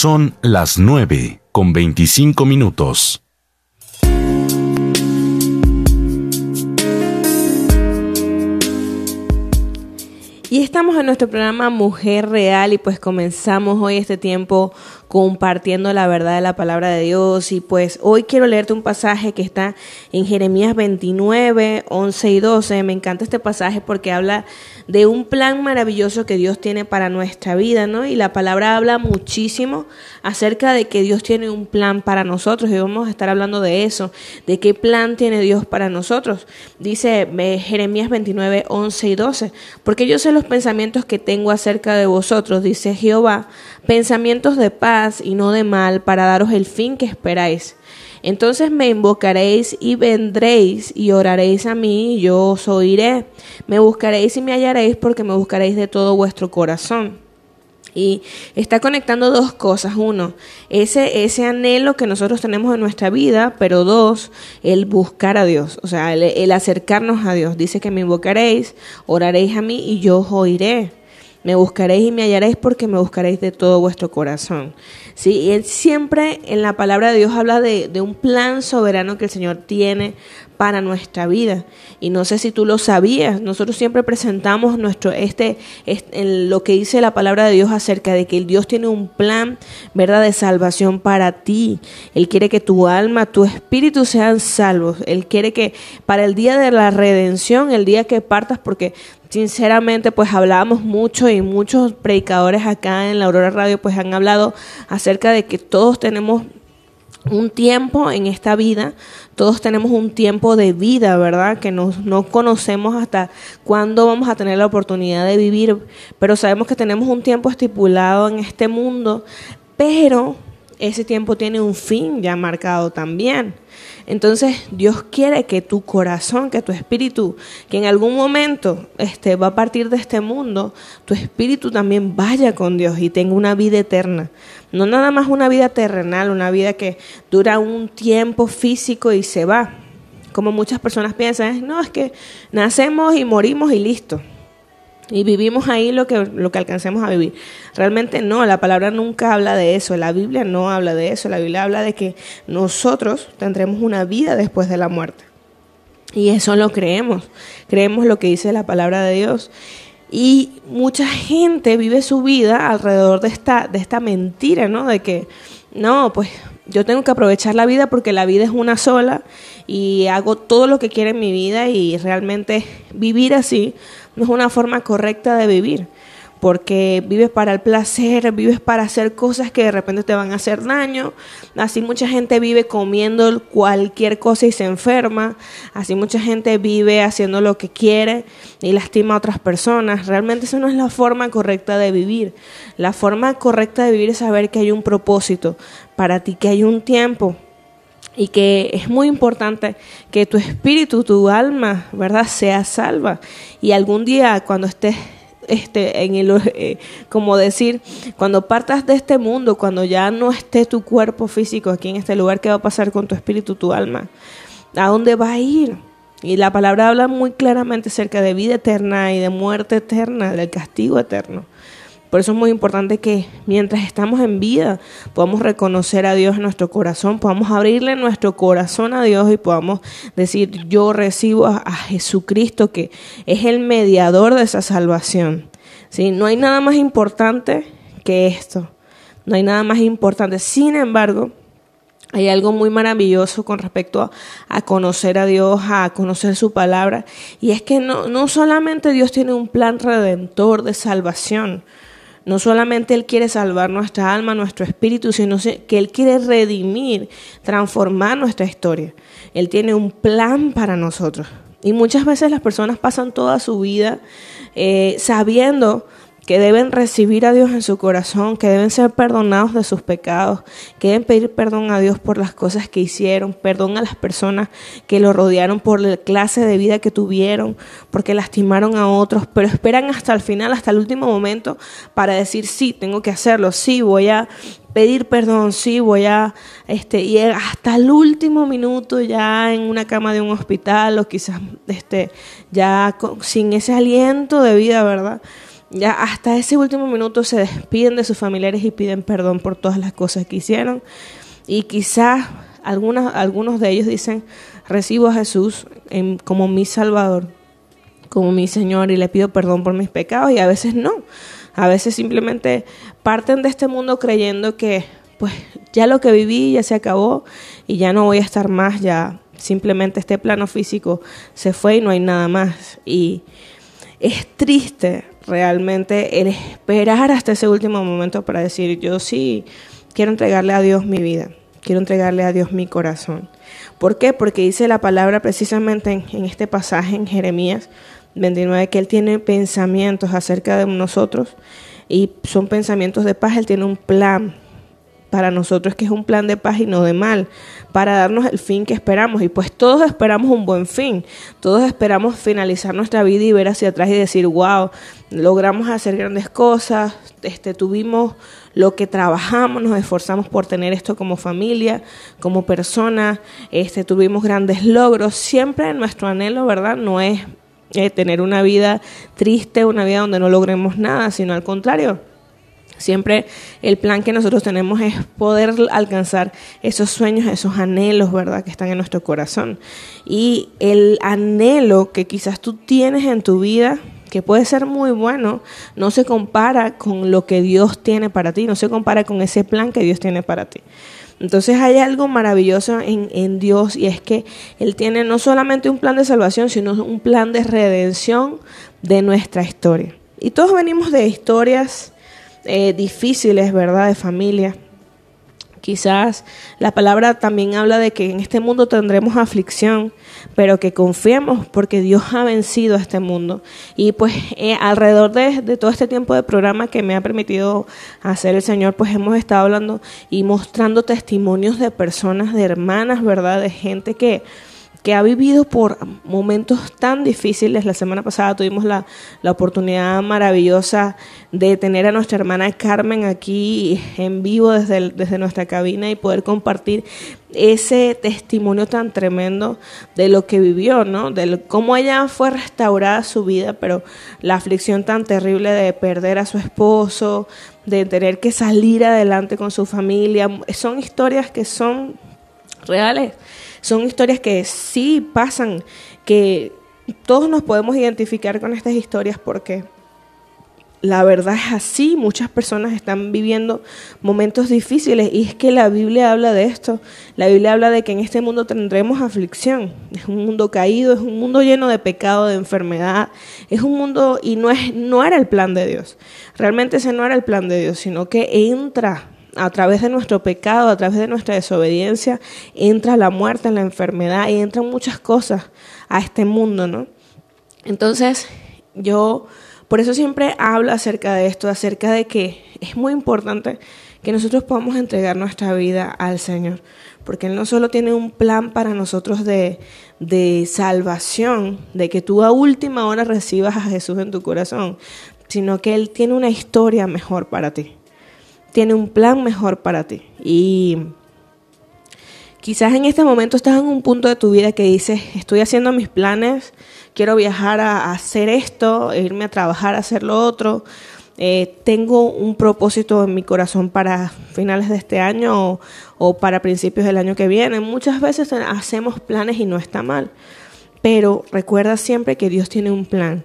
Son las 9 con 25 minutos. Y estamos en nuestro programa Mujer Real y pues comenzamos hoy este tiempo compartiendo la verdad de la palabra de Dios. Y pues hoy quiero leerte un pasaje que está en Jeremías 29, 11 y 12. Me encanta este pasaje porque habla de un plan maravilloso que Dios tiene para nuestra vida, ¿no? Y la palabra habla muchísimo acerca de que Dios tiene un plan para nosotros y vamos a estar hablando de eso, de qué plan tiene Dios para nosotros. Dice eh, Jeremías 29, 11 y 12, porque yo sé los pensamientos que tengo acerca de vosotros, dice Jehová, pensamientos de paz y no de mal, para daros el fin que esperáis. Entonces me invocaréis y vendréis y oraréis a mí y yo os oiré. Me buscaréis y me hallaréis porque me buscaréis de todo vuestro corazón. Y está conectando dos cosas. Uno, ese, ese anhelo que nosotros tenemos en nuestra vida, pero dos, el buscar a Dios, o sea, el, el acercarnos a Dios. Dice que me invocaréis, oraréis a mí y yo os oiré. Me buscaréis y me hallaréis porque me buscaréis de todo vuestro corazón. Sí, y él siempre en la palabra de Dios habla de, de un plan soberano que el Señor tiene para nuestra vida. Y no sé si tú lo sabías, nosotros siempre presentamos nuestro este, este lo que dice la palabra de Dios acerca de que Dios tiene un plan, ¿verdad?, de salvación para ti. Él quiere que tu alma, tu espíritu sean salvos. Él quiere que para el día de la redención, el día que partas porque sinceramente pues hablamos mucho y muchos predicadores acá en la Aurora Radio pues han hablado acerca de que todos tenemos un tiempo en esta vida, todos tenemos un tiempo de vida, ¿verdad? Que no, no conocemos hasta cuándo vamos a tener la oportunidad de vivir, pero sabemos que tenemos un tiempo estipulado en este mundo, pero ese tiempo tiene un fin ya marcado también. Entonces Dios quiere que tu corazón, que tu espíritu, que en algún momento este, va a partir de este mundo, tu espíritu también vaya con Dios y tenga una vida eterna. No nada más una vida terrenal, una vida que dura un tiempo físico y se va. Como muchas personas piensan, no, es que nacemos y morimos y listo y vivimos ahí lo que, lo que alcancemos a vivir. Realmente no, la palabra nunca habla de eso, la Biblia no habla de eso, la Biblia habla de que nosotros tendremos una vida después de la muerte. Y eso lo creemos, creemos lo que dice la palabra de Dios. Y mucha gente vive su vida alrededor de esta, de esta mentira, ¿no? De que, no, pues yo tengo que aprovechar la vida porque la vida es una sola y hago todo lo que quiero en mi vida y realmente vivir así no es una forma correcta de vivir, porque vives para el placer, vives para hacer cosas que de repente te van a hacer daño. Así mucha gente vive comiendo cualquier cosa y se enferma. Así mucha gente vive haciendo lo que quiere y lastima a otras personas. Realmente eso no es la forma correcta de vivir. La forma correcta de vivir es saber que hay un propósito para ti, que hay un tiempo y que es muy importante que tu espíritu, tu alma, ¿verdad?, sea salva. Y algún día cuando estés este, en el, eh, como decir, cuando partas de este mundo, cuando ya no esté tu cuerpo físico aquí en este lugar, ¿qué va a pasar con tu espíritu, tu alma? ¿A dónde va a ir? Y la palabra habla muy claramente acerca de vida eterna y de muerte eterna, del castigo eterno. Por eso es muy importante que mientras estamos en vida podamos reconocer a Dios en nuestro corazón, podamos abrirle nuestro corazón a Dios y podamos decir, yo recibo a, Jesucristo que es el mediador de esa salvación. ¿Sí? No hay nada más importante que esto. No hay nada más importante. Sin embargo, hay algo muy maravilloso con respecto a, conocer a Dios, a conocer su palabra. Y es que no, no solamente Dios tiene un plan redentor de salvación, no solamente Él quiere salvar nuestra alma, nuestro espíritu, sino que Él quiere redimir, transformar nuestra historia. Él tiene un plan para nosotros. Y muchas veces las personas pasan toda su vida eh, sabiendo que deben recibir a Dios en su corazón, que deben ser perdonados de sus pecados, que deben pedir perdón a Dios por las cosas que hicieron, perdón a las personas que lo rodearon por la clase de vida que tuvieron, porque lastimaron a otros, pero esperan hasta el final, hasta el último momento para decir, sí, tengo que hacerlo, sí, voy a pedir perdón, sí, voy a, este, y hasta el último minuto ya en una cama de un hospital o quizás, este, ya sin ese aliento de vida, ¿verdad? Ya hasta ese último minuto se despiden de sus familiares y piden perdón por todas las cosas que hicieron. Y quizás algunos, algunos de ellos dicen, recibo a Jesús como mi Salvador, como mi Señor y le pido perdón por mis pecados y a veces no. A veces simplemente parten de este mundo creyendo que pues ya lo que viví ya se acabó y ya no voy a estar más, ya simplemente este plano físico se fue y no hay nada más. Y es triste realmente el esperar hasta ese último momento para decir, yo sí quiero entregarle a Dios mi vida, quiero entregarle a Dios mi corazón. ¿Por qué? Porque dice la palabra precisamente en, en este pasaje en Jeremías 29 que Él tiene pensamientos acerca de nosotros y son pensamientos de paz, Él tiene un plan para nosotros que es un plan de paz y no de mal, para darnos el fin que esperamos. Y pues todos esperamos un buen fin, todos esperamos finalizar nuestra vida y ver hacia atrás y decir, wow, logramos hacer grandes cosas, este, tuvimos lo que trabajamos, nos esforzamos por tener esto como familia, como persona, este, tuvimos grandes logros. Siempre nuestro anhelo, ¿verdad? No es eh, tener una vida triste, una vida donde no logremos nada, sino al contrario Siempre el plan que nosotros tenemos es poder alcanzar esos sueños, esos anhelos, ¿verdad? Que están en nuestro corazón. Y el anhelo que quizás tú tienes en tu vida, que puede ser muy bueno, no se compara con lo que Dios tiene para ti, no se compara con ese plan que Dios tiene para ti. Entonces hay algo maravilloso en, en, Dios y es que Él tiene no solamente un plan de salvación, sino un plan de redención de nuestra historia. Y todos venimos de historias eh, difíciles, ¿verdad? De familia. Quizás la palabra también habla de que en este mundo tendremos aflicción, pero que confiemos porque Dios ha vencido a este mundo. Y pues eh, alrededor de, de, todo este tiempo de programa que me ha permitido hacer el Señor, pues hemos estado hablando y mostrando testimonios de personas, de hermanas, ¿verdad? De gente que, que ha vivido por momentos tan difíciles. La semana pasada tuvimos la, la, oportunidad maravillosa de tener a nuestra hermana Carmen aquí en vivo desde, desde nuestra cabina y poder compartir ese testimonio tan tremendo de lo que vivió, ¿no? De cómo ella fue restaurada su vida, pero la aflicción tan terrible de perder a su esposo, de tener que salir adelante con su familia. Son historias que son reales son historias que sí pasan, que todos nos podemos identificar con estas historias porque la verdad es así, muchas personas están viviendo momentos difíciles y es que la Biblia habla de esto. La Biblia habla de que en este mundo tendremos aflicción. Es un mundo caído, es un mundo lleno de pecado, de enfermedad. Es un mundo y no es no era el plan de Dios. Realmente ese no era el plan de Dios, sino que entra a través de nuestro pecado, a través de nuestra desobediencia, entra la muerte, la enfermedad y entran muchas cosas a este mundo, ¿no? Entonces, yo por eso siempre hablo acerca de esto, acerca de que es muy importante que nosotros podamos entregar nuestra vida al Señor, porque Él no solo tiene un plan para nosotros de, de salvación, de que tú a última hora recibas a Jesús en tu corazón, sino que Él tiene una historia mejor para ti tiene un plan mejor para ti. Y quizás en este momento estás en un punto de tu vida que dices, estoy haciendo mis planes, quiero viajar a, hacer esto, irme a trabajar, a hacer lo otro. Eh, tengo un propósito en mi corazón para finales de este año o, o para principios del año que viene. Muchas veces hacemos planes y no está mal, pero recuerda siempre que Dios tiene un plan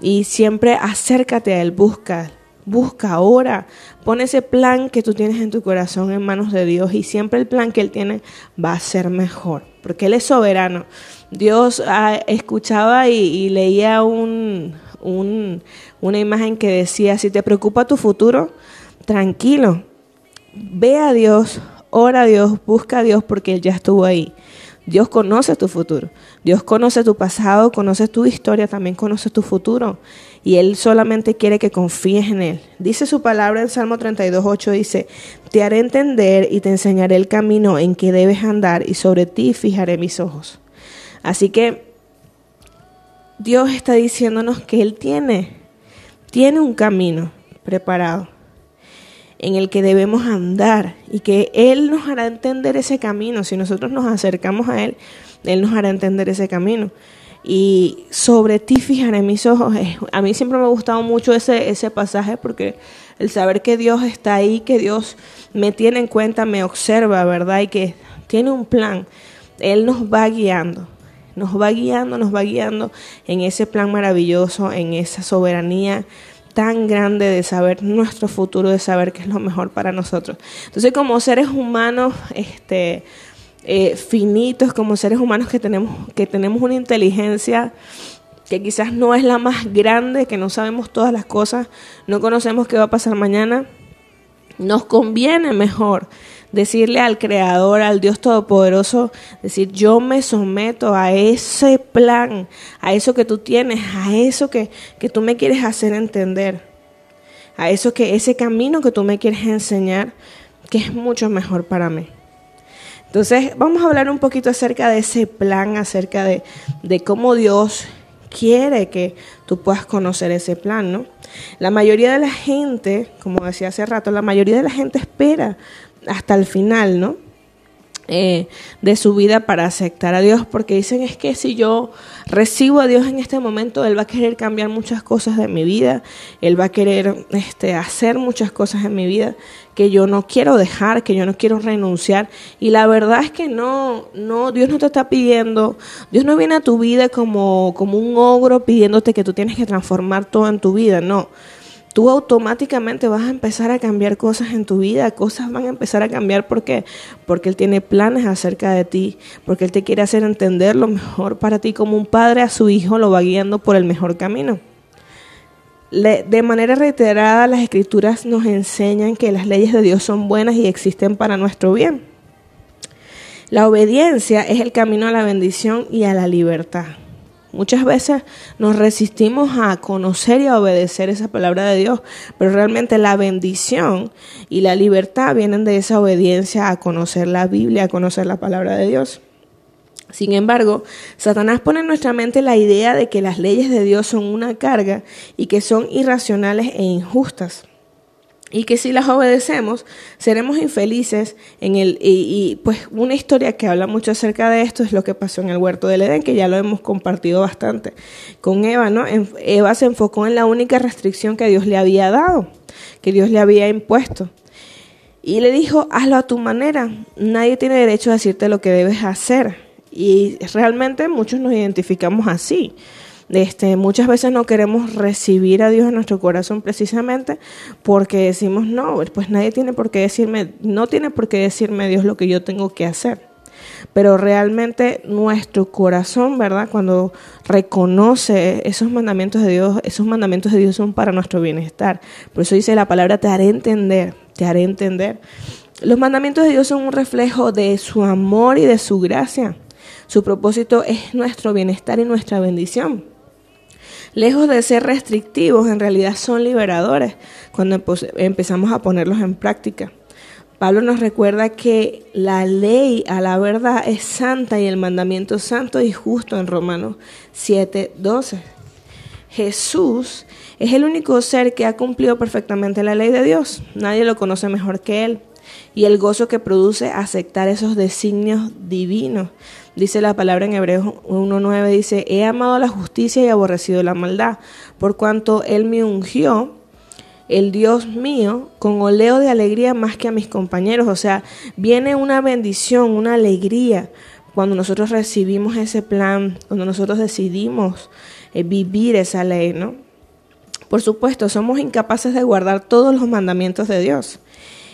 y siempre acércate a Él, busca, Busca ahora, pon ese plan que tú tienes en tu corazón en manos de Dios y siempre el plan que Él tiene va a ser mejor, porque Él es soberano. Dios ah, escuchaba y, leía un, una imagen que decía, si te preocupa tu futuro, tranquilo, ve a Dios, ora a Dios, busca a Dios porque Él ya estuvo ahí. Dios conoce tu futuro, Dios conoce tu pasado, conoce tu historia, también conoce tu futuro y Él solamente quiere que confíes en Él. Dice su palabra en Salmo 32.8, dice, te haré entender y te enseñaré el camino en que debes andar y sobre ti fijaré mis ojos. Así que Dios está diciéndonos que Él tiene, tiene un camino preparado en el que debemos andar y que Él nos hará entender ese camino. Si nosotros nos acercamos a Él, Él nos hará entender ese camino. y sobre ti fijaré mis ojos. A mí siempre me ha gustado mucho ese, ese pasaje porque el saber que Dios está ahí, que Dios me tiene en cuenta, me observa, ¿verdad? Y que tiene un plan. Él nos va guiando, nos va guiando, nos va guiando en ese plan maravilloso, en esa soberanía tan grande de saber nuestro futuro, de saber qué es lo mejor para nosotros. Entonces, como seres humanos, este, eh, finitos, como seres humanos que tenemos, que tenemos una inteligencia que quizás no es la más grande, que no sabemos todas las cosas, no conocemos qué va a pasar mañana, nos conviene mejor decirle al Creador, al Dios Todopoderoso, decir, yo me someto a ese plan, a eso que tú tienes, a eso que, que tú me quieres hacer entender, a eso que, ese camino que tú me quieres enseñar, que es mucho mejor para mí. Entonces, vamos a hablar un poquito acerca de ese plan, acerca de, de cómo Dios quiere que tú puedas conocer ese plan, ¿no? La mayoría de la gente, como decía hace rato, la mayoría de la gente espera hasta el final, ¿no? Eh, de su vida para aceptar a Dios, porque dicen es que si yo recibo a Dios en este momento, Él va a querer cambiar muchas cosas de mi vida, Él va a querer este, hacer muchas cosas en mi vida que yo no quiero dejar, que yo no quiero renunciar. Y la verdad es que no, no, Dios no te está pidiendo, Dios no viene a tu vida como, como un ogro pidiéndote que tú tienes que transformar todo en tu vida, no tú automáticamente vas a empezar a cambiar cosas en tu vida, cosas van a empezar a cambiar porque porque él tiene planes acerca de ti, porque él te quiere hacer entender lo mejor para ti como un padre a su hijo lo va guiando por el mejor camino. de manera reiterada las escrituras nos enseñan que las leyes de Dios son buenas y existen para nuestro bien. La obediencia es el camino a la bendición y a la libertad. Muchas veces nos resistimos a conocer y a obedecer esa palabra de Dios, pero realmente la bendición y la libertad vienen de esa obediencia a conocer la Biblia, a conocer la palabra de Dios. Sin embargo, Satanás pone en nuestra mente la idea de que las leyes de Dios son una carga y que son irracionales e injustas y que si las obedecemos seremos infelices en el y, pues una historia que habla mucho acerca de esto es lo que pasó en el huerto del Edén que ya lo hemos compartido bastante con Eva no Eva se enfocó en la única restricción que Dios le había dado que Dios le había impuesto. Y le dijo hazlo a tu manera. Nadie tiene derecho a decirte lo que debes hacer y realmente muchos nos identificamos así este, muchas veces no queremos recibir a Dios en nuestro corazón precisamente porque decimos, no, pues nadie tiene por qué decirme, no tiene por qué decirme Dios lo que yo tengo que hacer. Pero realmente nuestro corazón, ¿verdad? Cuando reconoce esos mandamientos de Dios, esos mandamientos de Dios son para nuestro bienestar. Por eso dice la palabra, te haré entender, te haré entender. Los mandamientos de Dios son un reflejo de su amor y de su gracia. Su propósito es nuestro bienestar y nuestra bendición lejos de ser restrictivos, en realidad son liberadores cuando empezamos a ponerlos en práctica. Pablo nos recuerda que la ley a la verdad es santa y el mandamiento santo y justo en Romanos 7:12. Jesús es el único ser que ha cumplido perfectamente la ley de Dios. Nadie lo conoce mejor que Él. Y el gozo que produce aceptar esos designios divinos Dice la palabra en Hebreos 1.9, dice, he amado la justicia y aborrecido la maldad, por cuanto Él me ungió, el Dios mío, con oleo de alegría más que a mis compañeros. O sea, viene una bendición, una alegría cuando nosotros recibimos ese plan, cuando nosotros decidimos eh, vivir esa ley, ¿no? Por supuesto, somos incapaces de guardar todos los mandamientos de Dios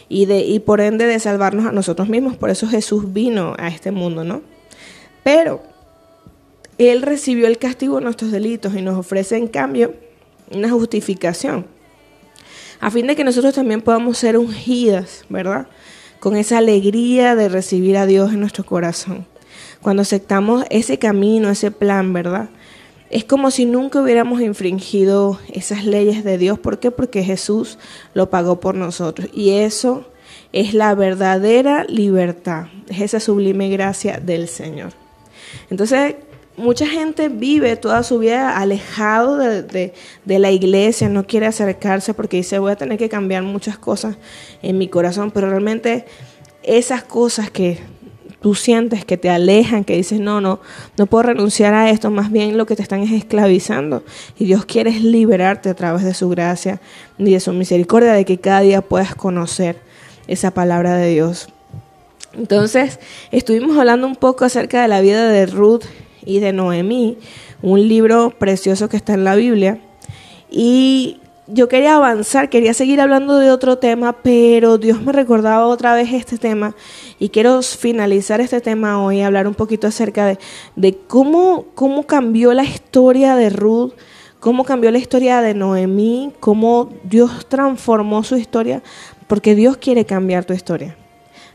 y, de, y por ende de salvarnos a nosotros mismos. Por eso Jesús vino a este mundo, ¿no? Pero Él recibió el castigo de nuestros delitos y nos ofrece en cambio una justificación. A fin de que nosotros también podamos ser ungidas, ¿verdad? Con esa alegría de recibir a Dios en nuestro corazón. Cuando aceptamos ese camino, ese plan, ¿verdad? Es como si nunca hubiéramos infringido esas leyes de Dios. ¿Por qué? Porque Jesús lo pagó por nosotros. Y eso es la verdadera libertad. Es esa sublime gracia del Señor. Entonces, mucha gente vive toda su vida alejado de, la iglesia, no quiere acercarse porque dice voy a tener que cambiar muchas cosas en mi corazón, pero realmente esas cosas que tú sientes que te alejan, que dices, no, no, no puedo renunciar a esto, más bien lo que te están es esclavizando. Y Dios quiere liberarte a través de su gracia y de su misericordia, de que cada día puedas conocer esa palabra de Dios. Entonces, estuvimos hablando un poco acerca de la vida de Ruth y de Noemí, un libro precioso que está en la Biblia. Y yo quería avanzar, quería seguir hablando de otro tema, pero Dios me recordaba otra vez este tema y quiero finalizar este tema hoy, hablar un poquito acerca de, cómo, cómo cambió la historia de Ruth, cómo cambió la historia de Noemí, cómo Dios transformó su historia, porque Dios quiere cambiar tu historia.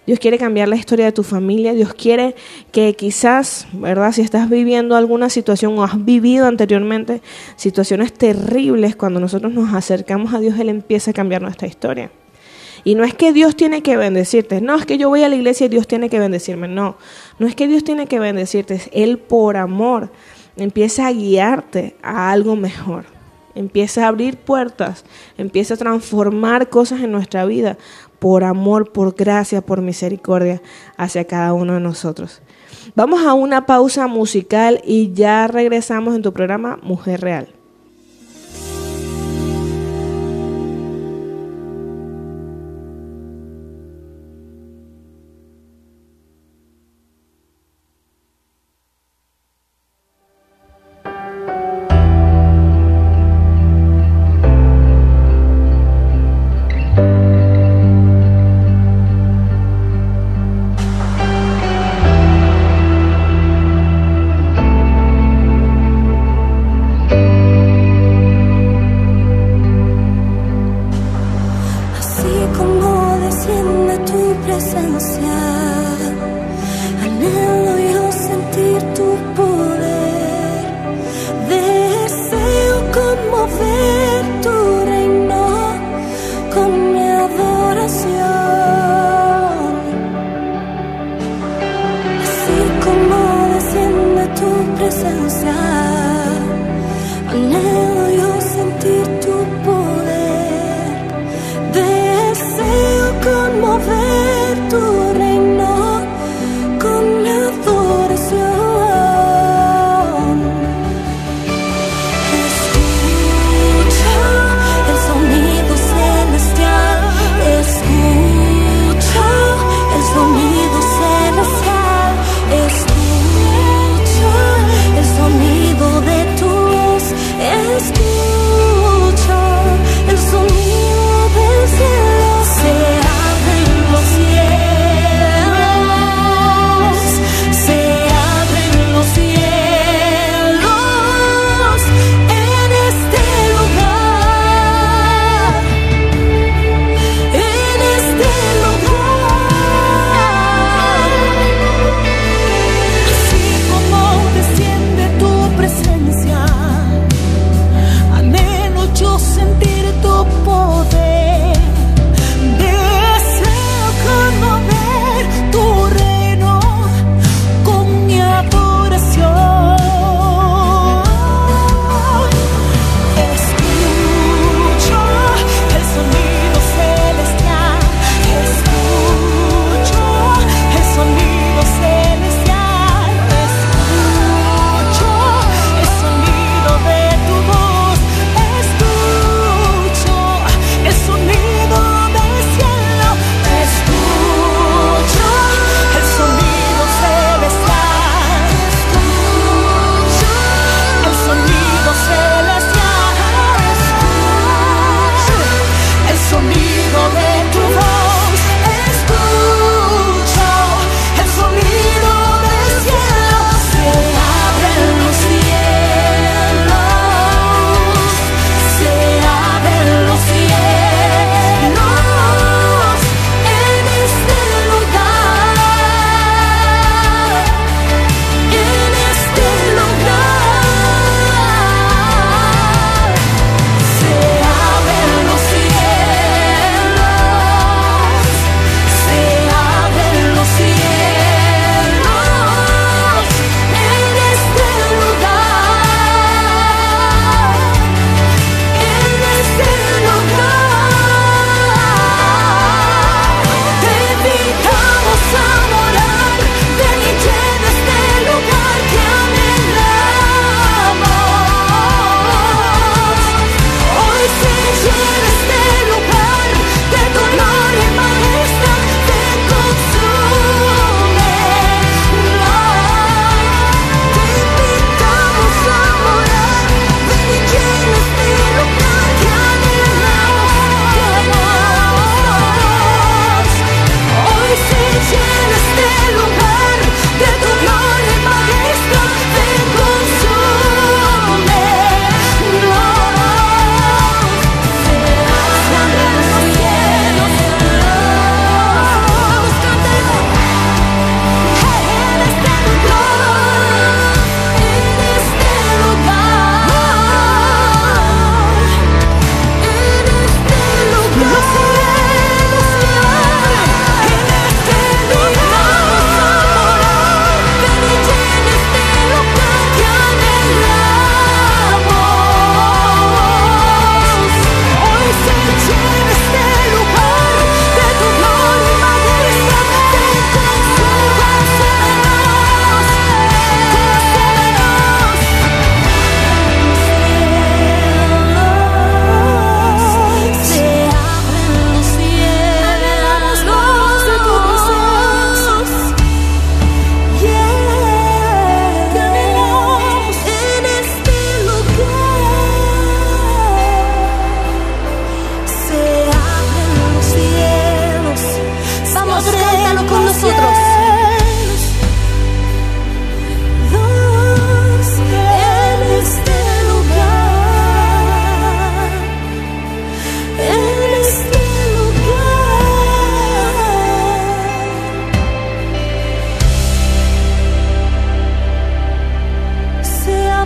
Dios quiere cambiar la historia de tu familia. Dios quiere que quizás, ¿verdad? Si estás viviendo alguna situación o has vivido anteriormente situaciones terribles, cuando nosotros nos acercamos a Dios, Él empieza a cambiar nuestra historia. Y no es que Dios tiene que bendecirte, no es que yo voy a la iglesia y Dios tiene que bendecirme, no, no es que Dios tiene que bendecirte, es Él por amor empieza a guiarte a algo mejor, empieza a abrir puertas, empieza a transformar cosas en nuestra vida por amor, por gracia, por misericordia hacia cada uno de nosotros. Vamos a una pausa musical y ya regresamos en tu programa Mujer Real.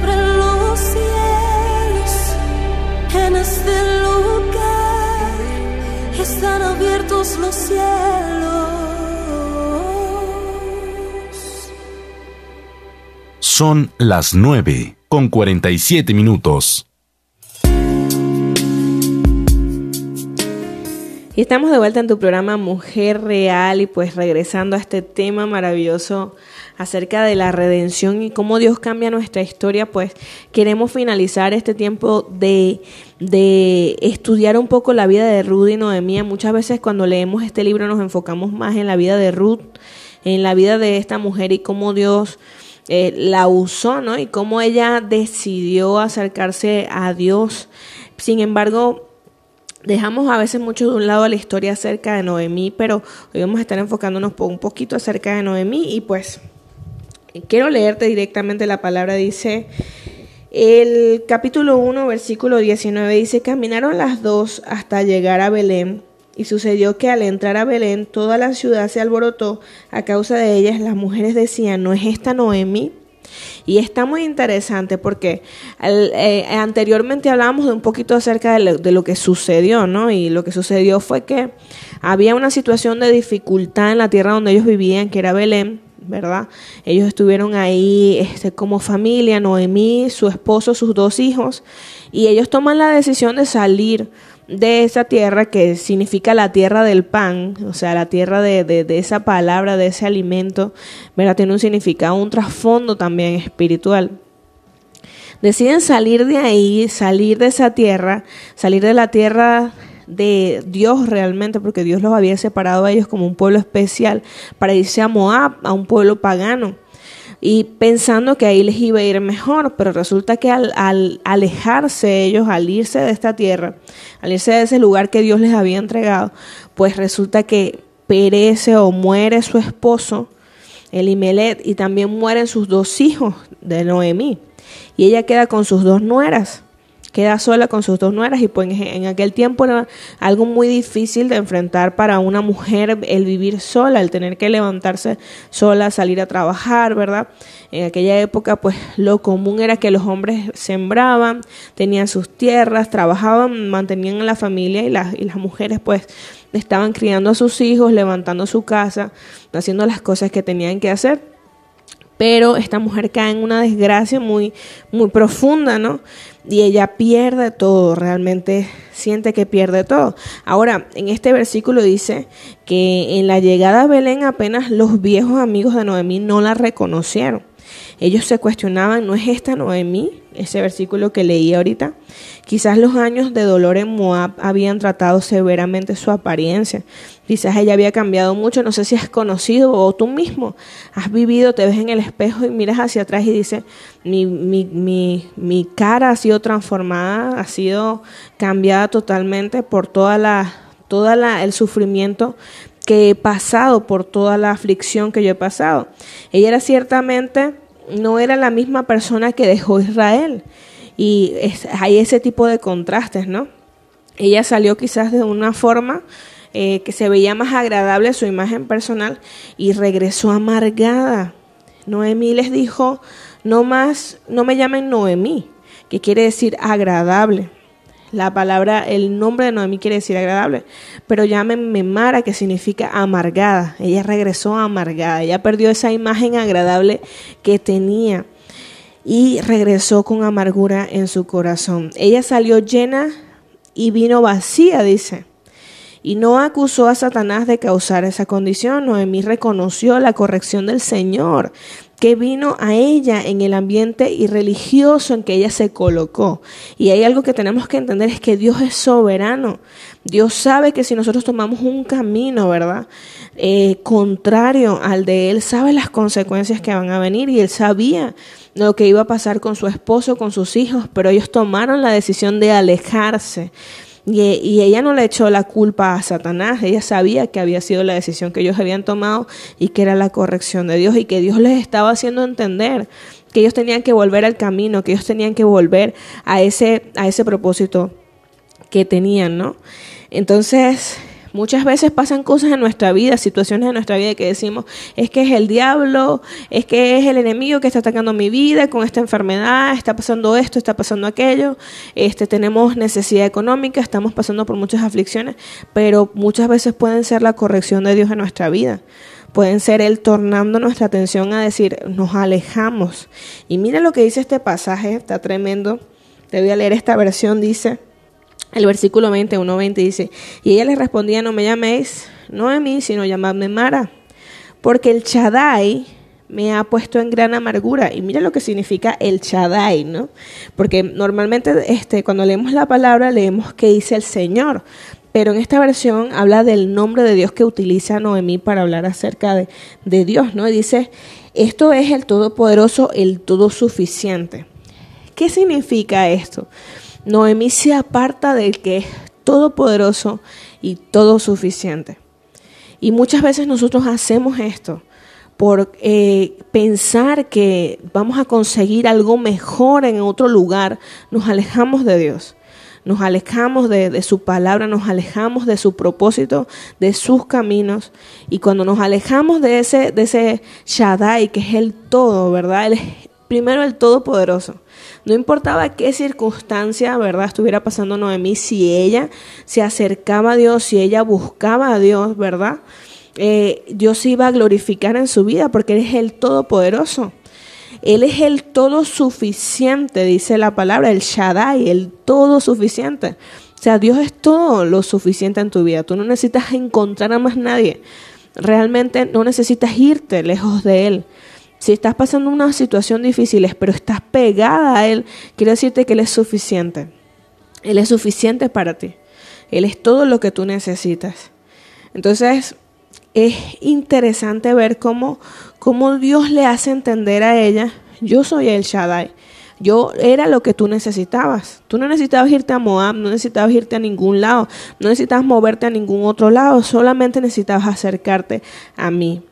los cielos. En este lugar están abiertos los cielos. Son las nueve con 47 minutos. Y estamos de vuelta en tu programa Mujer Real y pues regresando a este tema maravilloso acerca de la redención y cómo Dios cambia nuestra historia, pues queremos finalizar este tiempo de, de estudiar un poco la vida de Ruth y Noemí. Muchas veces cuando leemos este libro nos enfocamos más en la vida de Ruth, en la vida de esta mujer y cómo Dios eh, la usó, ¿no? Y cómo ella decidió acercarse a Dios. Sin embargo, Dejamos a veces mucho de un lado la historia acerca de Noemí, pero hoy vamos a estar enfocándonos un poquito acerca de Noemí y pues quiero leerte directamente la palabra. Dice, el capítulo 1, versículo 19 dice, caminaron las dos hasta llegar a Belén y sucedió que al entrar a Belén toda la ciudad se alborotó a causa de ellas. Las mujeres decían, ¿no es esta Noemí? Y está muy interesante porque eh, anteriormente hablábamos de un poquito acerca de lo, de lo, que sucedió, ¿no? Y lo que sucedió fue que había una situación de dificultad en la tierra donde ellos vivían, que era Belén, ¿verdad? Ellos estuvieron ahí este, como familia, Noemí, su esposo, sus dos hijos, y ellos toman la decisión de salir de esa tierra que significa la tierra del pan, o sea, la tierra de, de, esa palabra, de ese alimento, ¿verdad? Tiene un significado, un trasfondo también espiritual. Deciden salir de ahí, salir de esa tierra, salir de la tierra de Dios realmente, porque Dios los había separado a ellos como un pueblo especial para irse a Moab, a un pueblo pagano. Y pensando que ahí les iba a ir mejor, pero resulta que al, al, alejarse ellos, al irse de esta tierra, al irse de ese lugar que Dios les había entregado, pues resulta que perece o muere su esposo, Elimelet, y también mueren sus dos hijos de Noemí, y ella queda con sus dos nueras queda sola con sus dos nueras y pues en aquel tiempo era algo muy difícil de enfrentar para una mujer el vivir sola, el tener que levantarse sola, salir a trabajar, ¿verdad? En aquella época pues lo común era que los hombres sembraban, tenían sus tierras, trabajaban, mantenían a la familia y las, y las mujeres pues estaban criando a sus hijos, levantando su casa, haciendo las cosas que tenían que hacer pero esta mujer cae en una desgracia muy, muy profunda, ¿no? Y ella pierde todo, realmente siente que pierde todo. Ahora, en este versículo dice que en la llegada a Belén apenas los viejos amigos de Noemí no la reconocieron. Ellos se cuestionaban, ¿no es esta Noemí? Ese versículo que leí ahorita. Quizás los años de dolor en Moab habían tratado severamente su apariencia. Quizás ella había cambiado mucho. No sé si has conocido o tú mismo has vivido, te ves en el espejo y miras hacia atrás y dices, mi, mi, mi, mi cara ha sido transformada, ha sido cambiada totalmente por toda la, toda la, el sufrimiento que he pasado, por toda la aflicción que yo he pasado. Ella era ciertamente no era la misma persona que dejó Israel. Y hay ese tipo de contrastes, ¿no? Ella salió quizás de una forma eh, que se veía más agradable su imagen personal y regresó amargada. Noemí les dijo, no más, no me llamen Noemí, que quiere decir agradable. La palabra, el nombre de Noemí quiere decir agradable, pero llámenme Mara, que significa amargada. Ella regresó amargada, ella perdió esa imagen agradable que tenía y regresó con amargura en su corazón. Ella salió llena y vino vacía, dice. Y no acusó a Satanás de causar esa condición. Noemí reconoció la corrección del Señor que vino a ella en el ambiente irreligioso en que ella se colocó. Y hay algo que tenemos que entender, es que Dios es soberano. Dios sabe que si nosotros tomamos un camino, ¿verdad? Eh, contrario al de Él, sabe las consecuencias que van a venir y Él sabía lo que iba a pasar con su esposo, con sus hijos, pero ellos tomaron la decisión de alejarse y, ella no le echó la culpa a Satanás, ella sabía que había sido la decisión que ellos habían tomado y que era la corrección de Dios y que Dios les estaba haciendo entender que ellos tenían que volver al camino, que ellos tenían que volver a ese, a ese propósito que tenían, ¿no? Entonces, Muchas veces pasan cosas en nuestra vida, situaciones en nuestra vida que decimos, es que es el diablo, es que es el enemigo que está atacando mi vida con esta enfermedad, está pasando esto, está pasando aquello, este, tenemos necesidad económica, estamos pasando por muchas aflicciones, pero muchas veces pueden ser la corrección de Dios en nuestra vida. Pueden ser Él tornando nuestra atención a decir, nos alejamos. Y mira lo que dice este pasaje, está tremendo. Te voy a leer esta versión, dice, el versículo 20, 1.20 dice, y ella le respondía, no me llaméis no a mí, sino llamadme Mara, porque el Chadai me ha puesto en gran amargura. Y mira lo que significa el Chadai, ¿no? Porque normalmente este, cuando leemos la palabra leemos que dice el Señor, pero en esta versión habla del nombre de Dios que utiliza Noemí para hablar acerca de, de Dios, ¿no? Y dice, esto es el Todopoderoso, el Todo Suficiente. ¿Qué significa esto? Noemí se aparta del que es todopoderoso y todo suficiente. Y muchas veces nosotros hacemos esto por eh, pensar que vamos a conseguir algo mejor en otro lugar, nos alejamos de Dios, nos alejamos de, su palabra, nos alejamos de su propósito, de sus caminos. Y cuando nos alejamos de ese, de ese Shaddai, que es el todo, ¿verdad? Primero el Todopoderoso. No importaba qué circunstancia, ¿verdad?, estuviera pasando Noemí, si ella se acercaba a Dios, si ella buscaba a Dios, ¿verdad? Eh, Dios iba a glorificar en su vida porque Él es el Todopoderoso. Él es el todo suficiente, dice la palabra, el Shaddai, el todo suficiente. O sea, Dios es todo lo suficiente en tu vida. Tú no necesitas encontrar a más nadie. Realmente no necesitas irte lejos de Él. Si estás pasando una situación difícil, pero estás pegada a Él, quiero decirte que Él es suficiente. Él es suficiente para ti. Él es todo lo que tú necesitas. Entonces, es interesante ver cómo, cómo Dios le hace entender a ella, yo soy el Shaddai. Yo era lo que tú necesitabas. Tú no necesitabas irte a Moab, no necesitabas irte a ningún lado, no necesitabas moverte a ningún otro lado, solamente necesitabas acercarte a mí.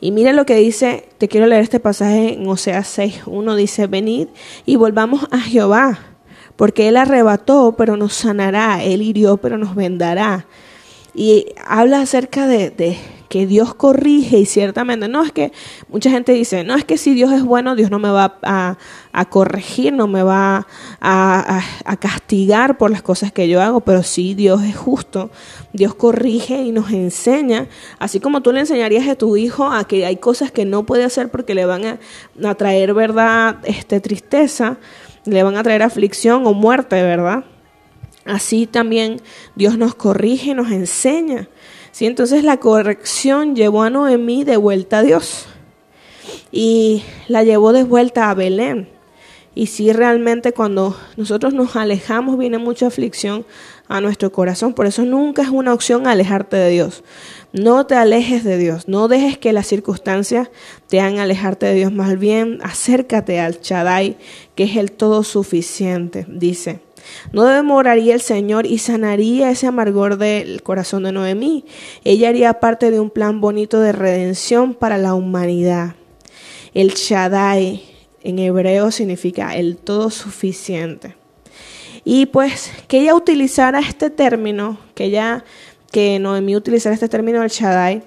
Y mira lo que dice, te quiero leer este pasaje en Oseas 6, uno dice, venid y volvamos a Jehová, porque Él arrebató, pero nos sanará, Él hirió, pero nos vendará. Y habla acerca de, de que Dios corrige y ciertamente, no es que mucha gente dice, no es que si Dios es bueno, Dios no me va a, corregir, no me va a, a, castigar por las cosas que yo hago, pero sí Dios es justo, Dios corrige y nos enseña, así como tú le enseñarías a tu hijo a que hay cosas que no puede hacer porque le van a, traer, ¿verdad?, este, tristeza, le van a traer aflicción o muerte, ¿verdad? Así también Dios nos corrige, nos enseña. ¿Sí? Entonces la corrección llevó a Noemí de vuelta a Dios y la llevó de vuelta a Belén. Y sí, realmente cuando nosotros nos alejamos viene mucha aflicción a nuestro corazón. Por eso nunca es una opción alejarte de Dios. No te alejes de Dios. No dejes que las circunstancias te hagan alejarte de Dios. Más bien, acércate al Chadai, que es el todo suficiente, dice. No demoraría el Señor y sanaría ese amargor del corazón de Noemí. Ella haría parte de un plan bonito de redención para la humanidad. El Shaddai en hebreo significa el todo suficiente. Y pues que ella utilizara este término, que ella, que Noemí utilizara este término del Shaddai,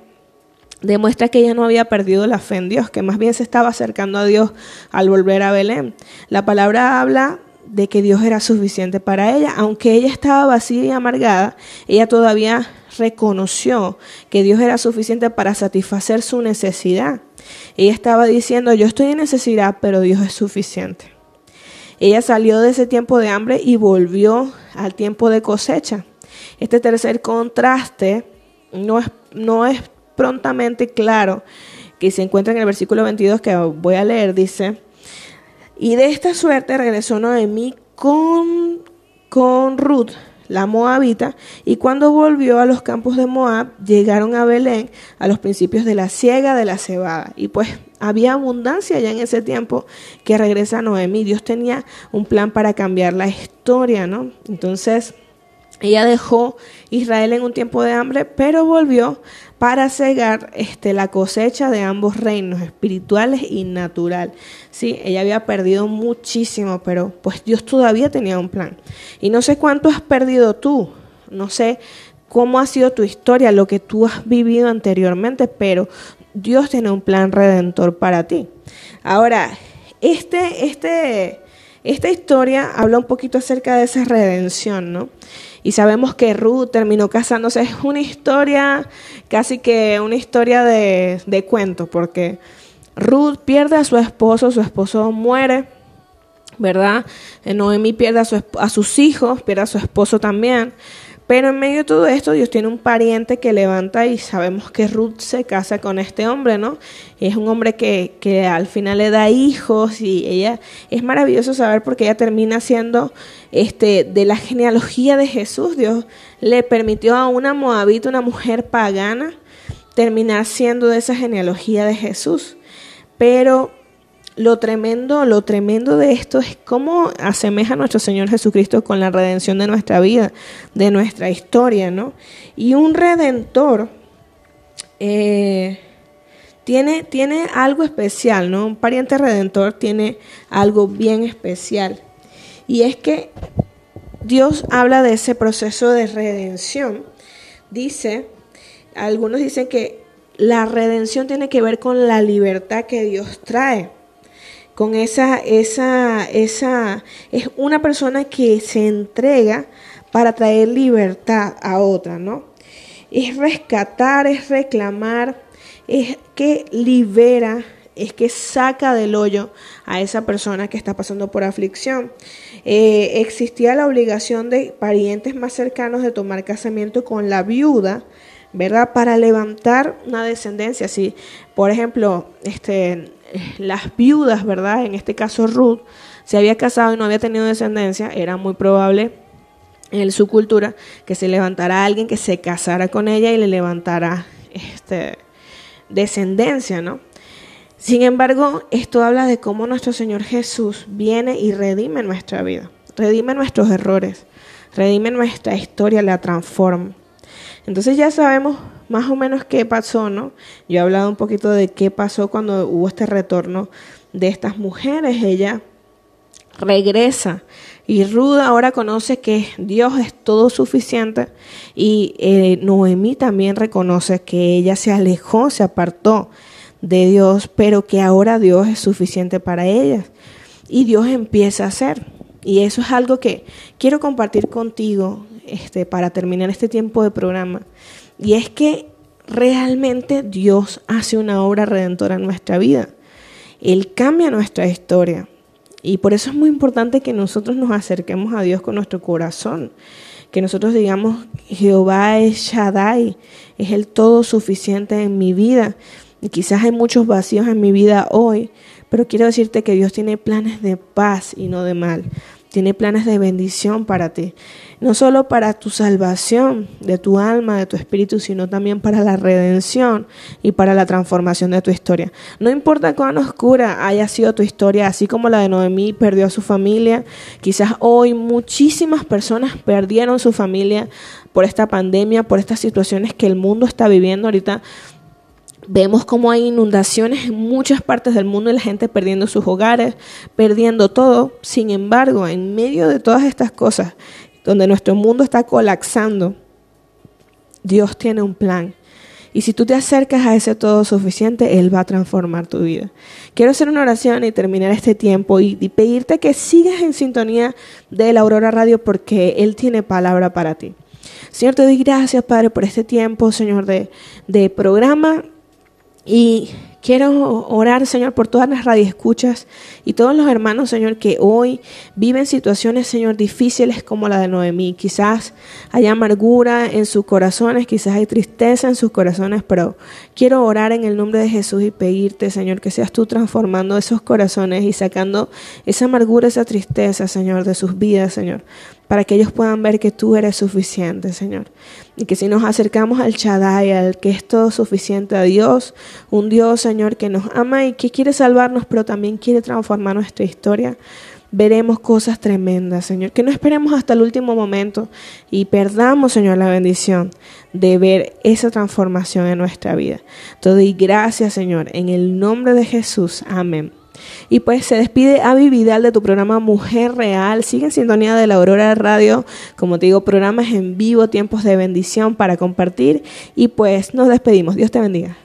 demuestra que ella no había perdido la fe en Dios, que más bien se estaba acercando a Dios al volver a Belén. La palabra habla de que Dios era suficiente para ella. Aunque ella estaba vacía y amargada, ella todavía reconoció que Dios era suficiente para satisfacer su necesidad. Ella estaba diciendo, yo estoy en necesidad, pero Dios es suficiente. Ella salió de ese tiempo de hambre y volvió al tiempo de cosecha. Este tercer contraste no es, no es prontamente claro, que se encuentra en el versículo 22 que voy a leer, dice, y de esta suerte regresó Noemí con, con Ruth, la moabita, y cuando volvió a los campos de Moab, llegaron a Belén a los principios de la siega de la cebada. Y pues había abundancia ya en ese tiempo que regresa Noemí. Dios tenía un plan para cambiar la historia, ¿no? Entonces, ella dejó Israel en un tiempo de hambre, pero volvió para cegar este, la cosecha de ambos reinos, espirituales y natural. Sí, ella había perdido muchísimo, pero pues Dios todavía tenía un plan. Y no sé cuánto has perdido tú, no sé cómo ha sido tu historia, lo que tú has vivido anteriormente, pero Dios tiene un plan redentor para ti. Ahora, este, este, esta historia habla un poquito acerca de esa redención, ¿no? Y sabemos que Ruth terminó casándose. Es una historia, casi que una historia de, de cuento, porque Ruth pierde a su esposo, su esposo muere, ¿verdad? Noemí pierde a, su, a sus hijos, pierde a su esposo también. Pero en medio de todo esto, Dios tiene un pariente que levanta y sabemos que Ruth se casa con este hombre, ¿no? Es un hombre que, que al final le da hijos y ella es maravilloso saber porque ella termina siendo este, de la genealogía de Jesús. Dios le permitió a una moabita, una mujer pagana, terminar siendo de esa genealogía de Jesús. Pero lo tremendo, lo tremendo de esto es cómo asemeja a nuestro Señor Jesucristo con la redención de nuestra vida, de nuestra historia, ¿no? Y un redentor eh, tiene, tiene algo especial, ¿no? Un pariente redentor tiene algo bien especial. Y es que Dios habla de ese proceso de redención. Dice, algunos dicen que la redención tiene que ver con la libertad que Dios trae con esa, esa, esa, es una persona que se entrega para traer libertad a otra, ¿no? Es rescatar, es reclamar, es que libera, es que saca del hoyo a esa persona que está pasando por aflicción. Eh, existía la obligación de parientes más cercanos de tomar casamiento con la viuda, ¿verdad? Para levantar una descendencia. Si, por ejemplo, este, las viudas, ¿verdad? En este caso Ruth, se había casado y no había tenido descendencia, era muy probable en su cultura que se levantara alguien que se casara con ella y le levantara este, descendencia, ¿no? Sin embargo, esto habla de cómo nuestro Señor Jesús viene y redime nuestra vida, redime nuestros errores, redime nuestra historia, la transforma. Entonces ya sabemos más o menos qué pasó, ¿no? Yo he hablado un poquito de qué pasó cuando hubo este retorno de estas mujeres. Ella regresa y Ruda ahora conoce que Dios es todo suficiente y eh, Noemí también reconoce que ella se alejó, se apartó de Dios, pero que ahora Dios es suficiente para ellas. Y Dios empieza a hacer. Y eso es algo que quiero compartir contigo este, para terminar este tiempo de programa. Y es que realmente Dios hace una obra redentora en nuestra vida. Él cambia nuestra historia. Y por eso es muy importante que nosotros nos acerquemos a Dios con nuestro corazón. Que nosotros digamos, Jehová es Shaddai, es el todo suficiente en mi vida. Y quizás hay muchos vacíos en mi vida hoy, pero quiero decirte que Dios tiene planes de paz y no de mal tiene planes de bendición para ti. No solo para tu salvación de tu alma, de tu espíritu, sino también para la redención y para la transformación de tu historia. No importa cuán oscura haya sido tu historia, así como la de Noemí perdió a su familia, quizás hoy muchísimas personas perdieron su familia por esta pandemia, por estas situaciones que el mundo está viviendo ahorita Vemos cómo hay inundaciones en muchas partes del mundo y la gente perdiendo sus hogares, perdiendo todo. Sin embargo, en medio de todas estas cosas, donde nuestro mundo está colapsando, Dios tiene un plan. Y si tú te acercas a ese todo suficiente, Él va a transformar tu vida. Quiero hacer una oración y terminar este tiempo y, pedirte que sigas en sintonía de la Aurora Radio porque Él tiene palabra para ti. Señor, te doy gracias, Padre, por este tiempo, Señor, de, de programa y quiero orar, Señor, por todas las radioescuchas y todos los hermanos, Señor, que hoy viven situaciones, Señor, difíciles como la de Noemí. Quizás hay amargura en sus corazones, quizás hay tristeza en sus corazones, pero quiero orar en el nombre de Jesús y pedirte, Señor, que seas tú transformando esos corazones y sacando esa amargura, esa tristeza, Señor, de sus vidas, Señor, para que ellos puedan ver que tú eres suficiente, Señor. Y que si nos acercamos al Shaddai, al que es todo suficiente, a Dios, un Dios, Señor, que nos ama y que quiere salvarnos, pero también quiere transformar nuestra historia, veremos cosas tremendas, Señor. Que no esperemos hasta el último momento y perdamos, Señor, la bendición de ver esa transformación en nuestra vida. Todo y gracias, Señor, en el nombre de Jesús. Amén. Y pues se despide Avi Vidal de tu programa Mujer Real. Sigue en sintonía de la Aurora Radio. Como te digo, programas en vivo, tiempos de bendición para compartir. Y pues nos despedimos. Dios te bendiga.